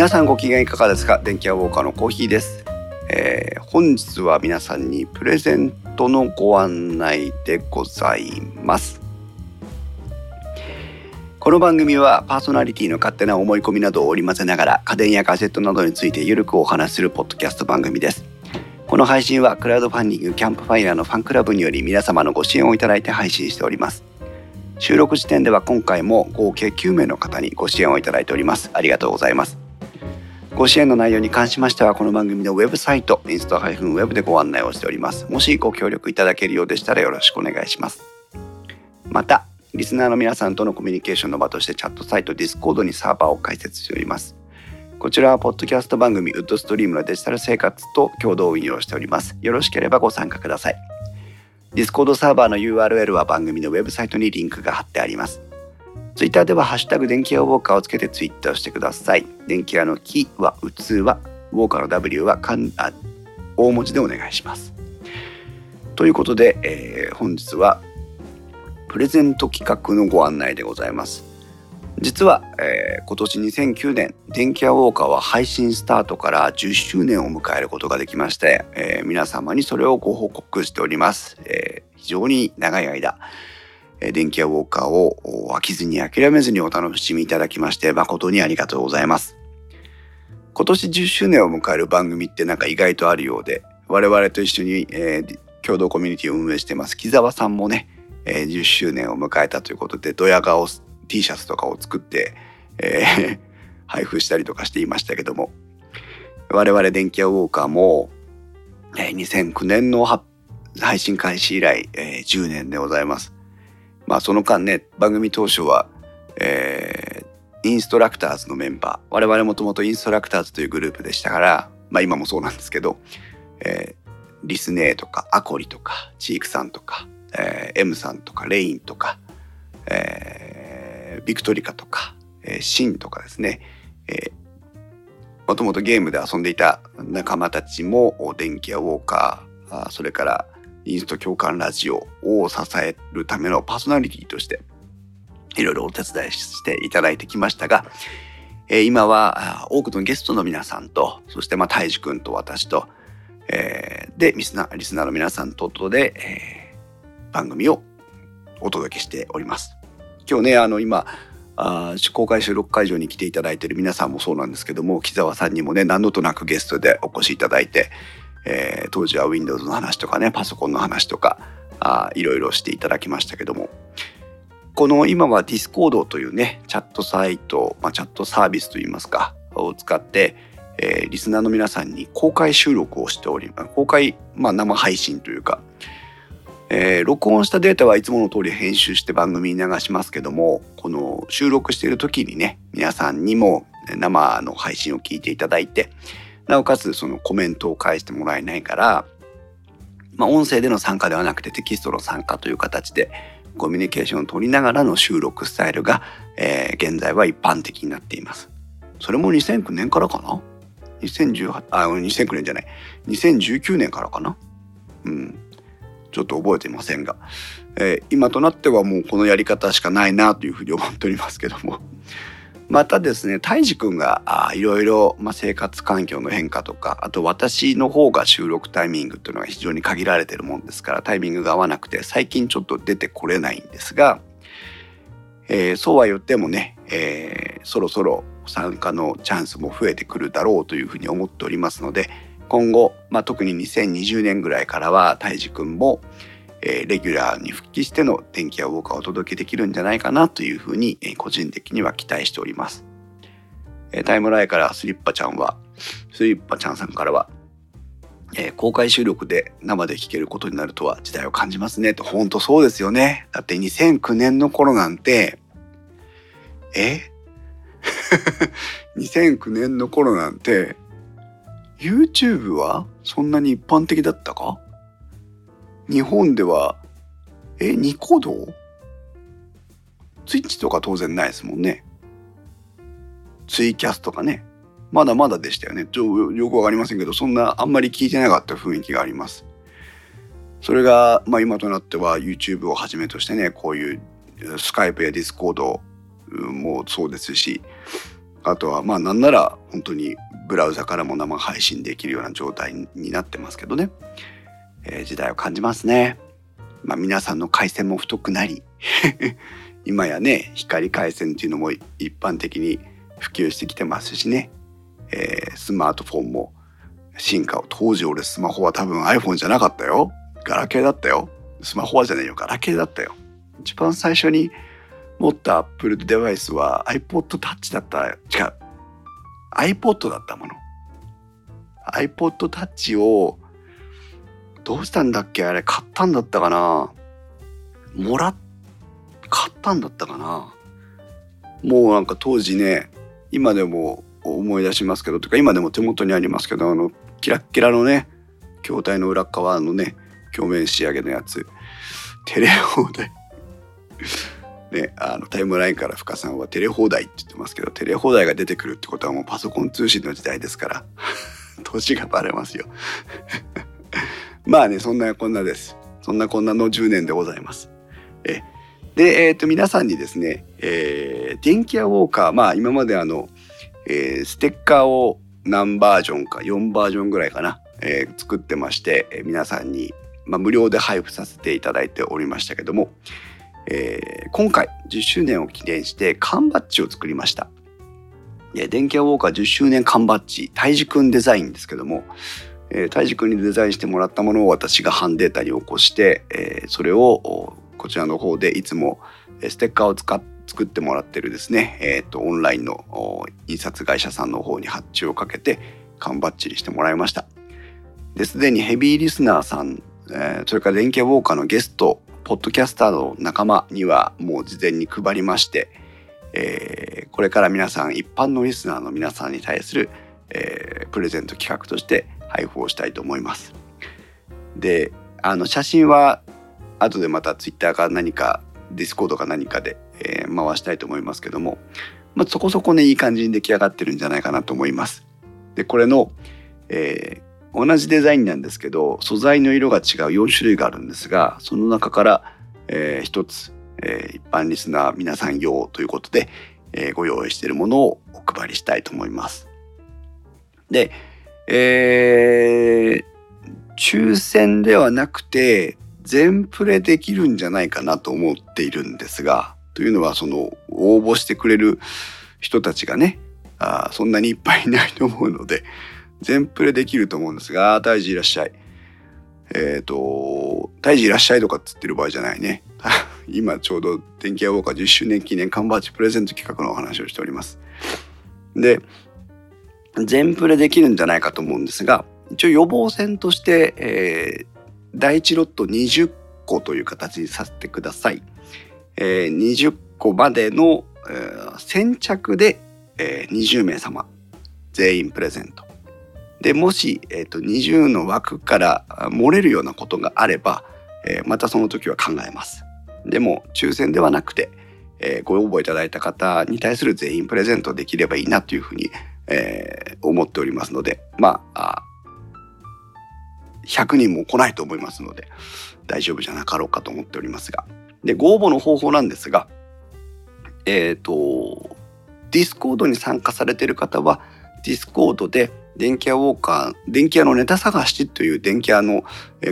皆さんご機嫌いかがですか？電気屋ウォーカーのコーヒーです、えー本日は皆さんにプレゼントのご案内でございます。この番組はパーソナリティの勝手な思い込みなどを織り交ぜながら家電やガジェットなどについてゆるくお話しするポッドキャスト番組です。この配信はクラウドファンディングキャンプファイヤーのファンクラブにより皆様のご支援をいただいて配信しております。収録時点では今回も合計9名の方にご支援をいただいております。ありがとうございます。ご支援の内容に関しましてはこの番組のウェブサイトインスト -web でご案内をしております。もしご協力いただけるようでしたらよろしくお願いします。またリスナーの皆さんとのコミュニケーションの場としてチャットサイト Discord にサーバーを開設しております。こちらはポッドキャスト番組ウッドストリームのデジタル生活と共同運用しております。よろしければご参加ください。Discord サーバーの URL は番組のウェブサイトにリンクが貼ってあります。ツイッターではハッシュタグ電気屋ウォーカーをつけてツイッタートしてください。電気屋の木は器、ウォーカーの W はかんあ大文字でお願いします。ということで、えー本日はプレゼント企画のご案内でございます。実は、えー今年2009年電気屋ウォーカーは配信スタートから10周年を迎えることができまして、えー皆様にそれをご報告しております。えー非常に長い間電気屋ウォーカーを飽きずに諦めずにお楽しみいただきまして誠にありがとうございます。今年10周年を迎える番組ってなんか意外とあるようで我々と一緒に、えー共同コミュニティを運営してます木澤さんもね、えー10周年を迎えたということでドヤ顔 T シャツとかを作って、えー 配布したりとかしていましたけども我々電気屋ウォーカーも、えー2009年の配信開始以来、えー10年でございます。まあその間ね番組当初は、えーインストラクターズのメンバー我々もともとインストラクターズというグループでしたからまあ今もそうなんですけど、えーリスネーとかアコリとかチークさんとか、えー M さんとかレインとか、えービクトリカとか、えーシンとかですね、えーもともとゲームで遊んでいた仲間たちも電気やウォーカーあーそれからインスト共感ラジオを支えるためのパーソナリティとしていろいろお手伝いしていただいてきましたが、え今は多くのゲストの皆さんとそしてまあたいじくんと私と、えーでリスナーリスナーの皆さんととで、えー番組をお届けしております。今日ねあの今あ公開収録会場に来ていただいている皆さんもそうなんですけども木澤さんにもね何度となくゲストでお越しいただいて、えー当時は Windows の話とかねパソコンの話とかあいろいろしていただきましたけども。この今は Discord というねチャットサイト、まあ、チャットサービスといいますかを使って、えーリスナーの皆さんに公開収録をしており公開、まあ、生配信というか、えー録音したデータはいつもの通り編集して番組に流しますけどもこの収録している時にね皆さんにも生の配信を聞いていただいてなおかつそのコメントを返してもらえないから、まあ、音声での参加ではなくてテキストの参加という形でコミュニケーションを取りながらの収録スタイルが、えー現在は一般的になっています。それも2009年からかな ?2018、あ、2009年じゃない。2019年からかな？うん。ちょっと覚えていませんが、えー今となってはもうこのやり方しかないなというふうに思っておりますけども。またですね、たいじくんがいろいろ、生活環境の変化とか、あと私の方が収録タイミングっていうのが非常に限られてるもんですから、タイミングが合わなくて、最近ちょっと出てこれないんですが、えーそうは言ってもね、えーそろそろ参加のチャンスも増えてくるだろうというふうに思っておりますので、今後、まあ、特に2020年ぐらいからは、たいじくんも、えーレギュラーに復帰しての電気やウォーカーをお届けできるんじゃないかなというふうに、えー個人的には期待しております。えータイムラインからスリッパちゃんは、スリッパちゃんさんからは、えー公開収録で生で聴けることになるとは時代を感じますねと、本当そうですよね。だって2009年の頃なんて、え ?2009 年の頃なんて、YouTube はそんなに一般的だったか？日本では、え、ニコ動？ツイッチとか当然ないですもんね。ツイキャスとかね。まだまだでしたよね。ちょよくわかりませんけど、そんなあんまり聞いてなかった雰囲気があります。それが、まあ今となっては YouTube をはじめとしてね、こういうスカイプやディスコードもそうですし、あとはまあなんなら本当にブラウザからも生配信できるような状態になってますけどね、えー、時代を感じますね。まあ皆さんの回線も太くなり 今やね光回線っていうのも一般的に普及してきてますしね、えー、スマートフォンも進化を当時俺スマホは多分 iPhone じゃなかったよ。ガラケーだったよ。スマホはじゃねえよ。ガラケーだったよ。一番最初に持った Apple デバイスは iPod Touch だった。違う。iPod だったもの。iPod Touch をどうしたんだっけ？あれ買ったんだったかな？もら買ったんだったかな？もうなんか当時ね今でも思い出しますけどとか今でも手元にありますけどあのキラッキラのね筐体の裏側のね鏡面仕上げのやつ。テレ放題。ね、あのタイムラインから深さんはテレ放題って言ってますけどテレ放題が出てくるってことはもうパソコン通信の時代ですから 年がバレますよ。まあねそんなこんなですそんなこんなの10年でございますえで、えー、と皆さんにですね、えー、電気屋ウォーカーまあ今まであの、えー、ステッカーを何バージョンか4バージョンぐらいかな、えー、作ってまして、えー、皆さんに、まあ、無料で配布させていただいておりましたけども、えー、今回10周年を記念して缶バッジを作りました。電気屋ウォーカー10周年缶バッジ、たいじくんデザインですけども、えー、たいじくんにデザインしてもらったものを私がハンデータに起こして、えー、それをこちらの方でいつもステッカーを使っ作ってもらってるですね、えーと、オンラインの印刷会社さんの方に発注をかけて缶バッジにしてもらいました。ですでにヘビーリスナーさん、えー、それから電気ウォーカーのゲストポッドキャスターの仲間にはもう事前に配りまして、えー、これから皆さん一般のリスナーの皆さんに対する、えー、プレゼント企画として配布をしたいと思います。であの写真は後でまたツイッターか何かディスコードか何かで、えー、回したいと思いますけども、まあ、そこそこねいい感じに出来上がってるんじゃないかなと思います。でこれの、え同じデザインなんですけど素材の色が違う4種類があるんですがその中から、えー、1つ、えー、一般リスナー皆さん用ということで、え、ご用意しているものをお配りしたいと思います。で、えー、抽選ではなくて全プレできるんじゃないかなと思っているんですがというのはその応募してくれる人たちがねあそんなにいっぱいいないと思うので全プレできると思うんですが、大事いらっしゃい。えっ、ー、と、大事いらっしゃいとかっつってる場合じゃないね。今ちょうど電気屋ウォーカー10周年記念缶バッジプレゼント企画のお話をしております。で、全プレできるんじゃないかと思うんですが、一応予防線として、えー、第1ロット20個という形にさせてください。えー、20個までの、えー、先着で、えー、20名様全員プレゼント。でもし、えーと、20の枠から漏れるようなことがあれば、えー、またその時は考えます。でも抽選ではなくて、えー、ご応募いただいた方に対する全員プレゼントできればいいなというふうに、えー、思っておりますのでまあ100人も来ないと思いますので大丈夫じゃなかろうかと思っておりますがでご応募の方法なんですがえっ、ー、とディスコードに参加されている方はディスコードで電気屋ウォーカー、電気屋のネタ探しという電気屋の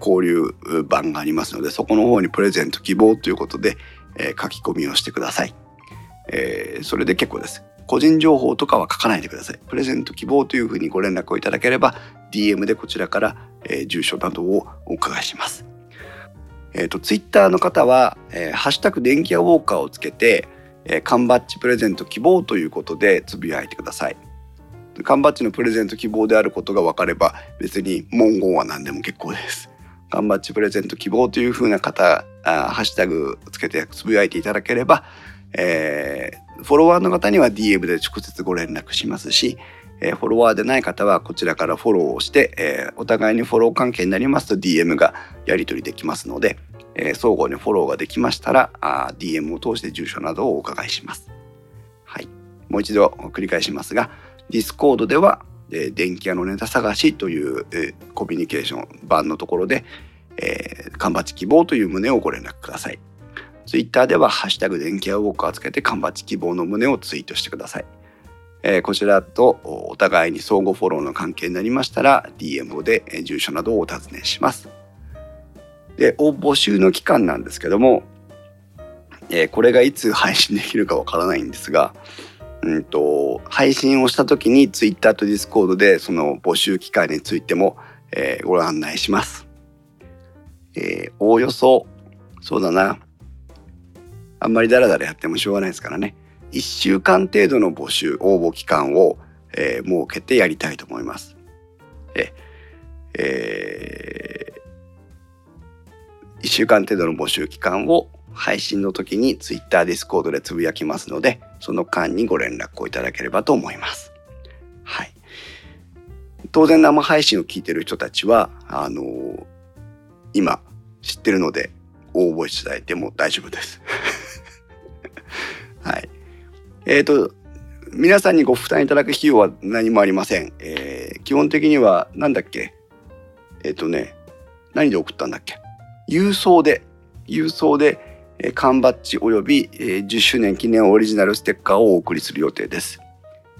交流板がありますので、そこの方にプレゼント希望ということで、え書き込みをしてください、えー、それで結構です。個人情報とかは書かないでください。プレゼント希望というふうにご連絡をいただければ、DM でこちらから、え住所などをお伺いします。えっ、ー、と、ツイッターの方は、えー、ハッシュタグ電気屋ウォーカーをつけて、えー、缶バッジプレゼント希望ということでつぶやいてください。缶バッジのプレゼント希望であることが分かれば別に文言は何でも結構です。缶バッジプレゼント希望というふうな方あハッシュタグつけてつぶやいていただければ、えー、フォロワーの方には DM で直接ご連絡しますし、え、フォロワーでない方はこちらからフォローをして、え、お互いにフォロー関係になりますと DM がやり取りできますので、え、相互にフォローができましたらあ DM を通して住所などをお伺いします。はい、もう一度繰り返しますがディスコードでは、え、電気屋のネタ探しという、え、コミュニケーション板のところで、えー、缶バッジ希望という旨をご連絡ください。ツイッターでは、ハッシュタグ電気屋ウォーカーつけて缶バッジ希望の旨をツイートしてください。えー、こちらとお互いに相互フォローの関係になりましたら DM で住所などをお尋ねします。で応募集の期間なんですけども、えー、これがいつ配信できるかわからないんですが、うんと、配信をした時に Twitter と Discord でその募集期間についても、えー、ご案内します。えー、おおよそそうだなあんまりダラダラやってもしょうがないですからね1週間程度の募集応募期間を、えー、設けてやりたいと思います。ええー、1週間程度の募集期間を配信の時に Twitter、Discord でつぶやきますのでその間にご連絡をいただければと思います。はい。当然生配信を聞いてる人たちはあのー、今知ってるので応募していただいても大丈夫です。えっ、ー、と、皆さんにご負担いただく費用は何もありません。えー、基本的には、なんだっけ？えっ、ー、とね、何で送ったんだっけ？郵送で、郵送で、えー、缶バッジ及び、えー、10周年記念オリジナルステッカーをお送りする予定です。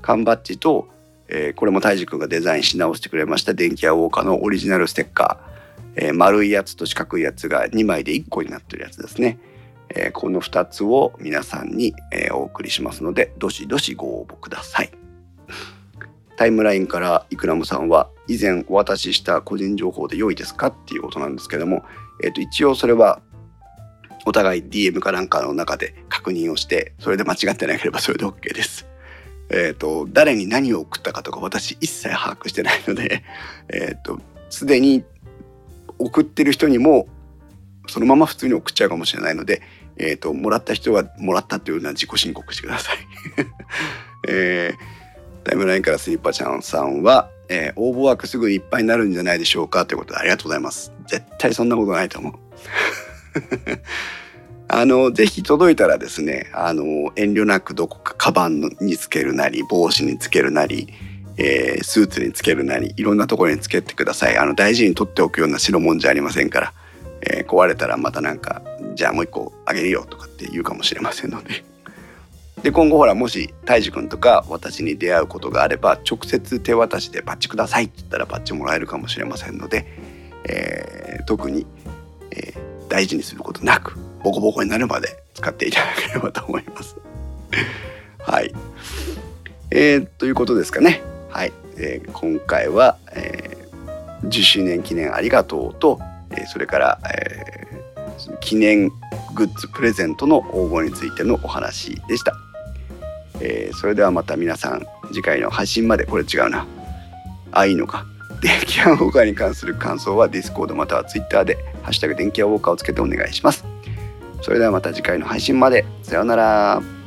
缶バッジと、えー、これも泰治君がデザインし直してくれました電気屋ウォーカーのオリジナルステッカー、えー、丸いやつと四角いやつが2枚で1個になってるやつですね。えー、この2つを皆さんに、えー、お送りしますのでどしどしご応募くださいタイムラインからイクラムさんは以前お渡しした個人情報で良いですかっていうことなんですけども、えー、と一応それはお互い DM かなんかの中で確認をしてそれで間違ってなければそれで OK です。えっ、ー、と誰に何を送ったかとか私一切把握してないのでえっ、とすでに送ってる人にもそのまま普通に送っちゃうかもしれないのでえっ、ー、と、もらった人はもらったというのは自己申告してください。えー、タイムラインからスリッパちゃんさんは、えー、応募枠すぐいっぱいになるんじゃないでしょうかということでありがとうございます。絶対そんなことないと思う。あの、ぜひ届いたらですね、あの、遠慮なくどこかカバンにつけるなり、帽子につけるなり、えー、スーツにつけるなり、いろんなところにつけてください。あの、大事に取っておくような代物じゃありませんから。えー、壊れたらまたなんかじゃあもう一個あげるよとかって言うかもしれませんので。で今後ほらもし泰治君とか私に出会うことがあれば直接手渡しでバッチくださいって言ったらバッチもらえるかもしれませんので、えー、特に、えー、大事にすることなくボコボコになるまで使っていただければと思います。はい。えー、ということですかね。はい。えー、今回は、えー、10周年記念ありがとうとえそれから、えー、記念グッズプレゼントの応募についてのお話でした、えー、それではまた皆さん次回の配信まで。これ違うな。あいいのか。電気屋ウォーカーに関する感想は Discord または Twitter で「ハッシュタグ電気屋ウォーカー」をつけてお願いします。それではまた次回の配信まで。さようなら。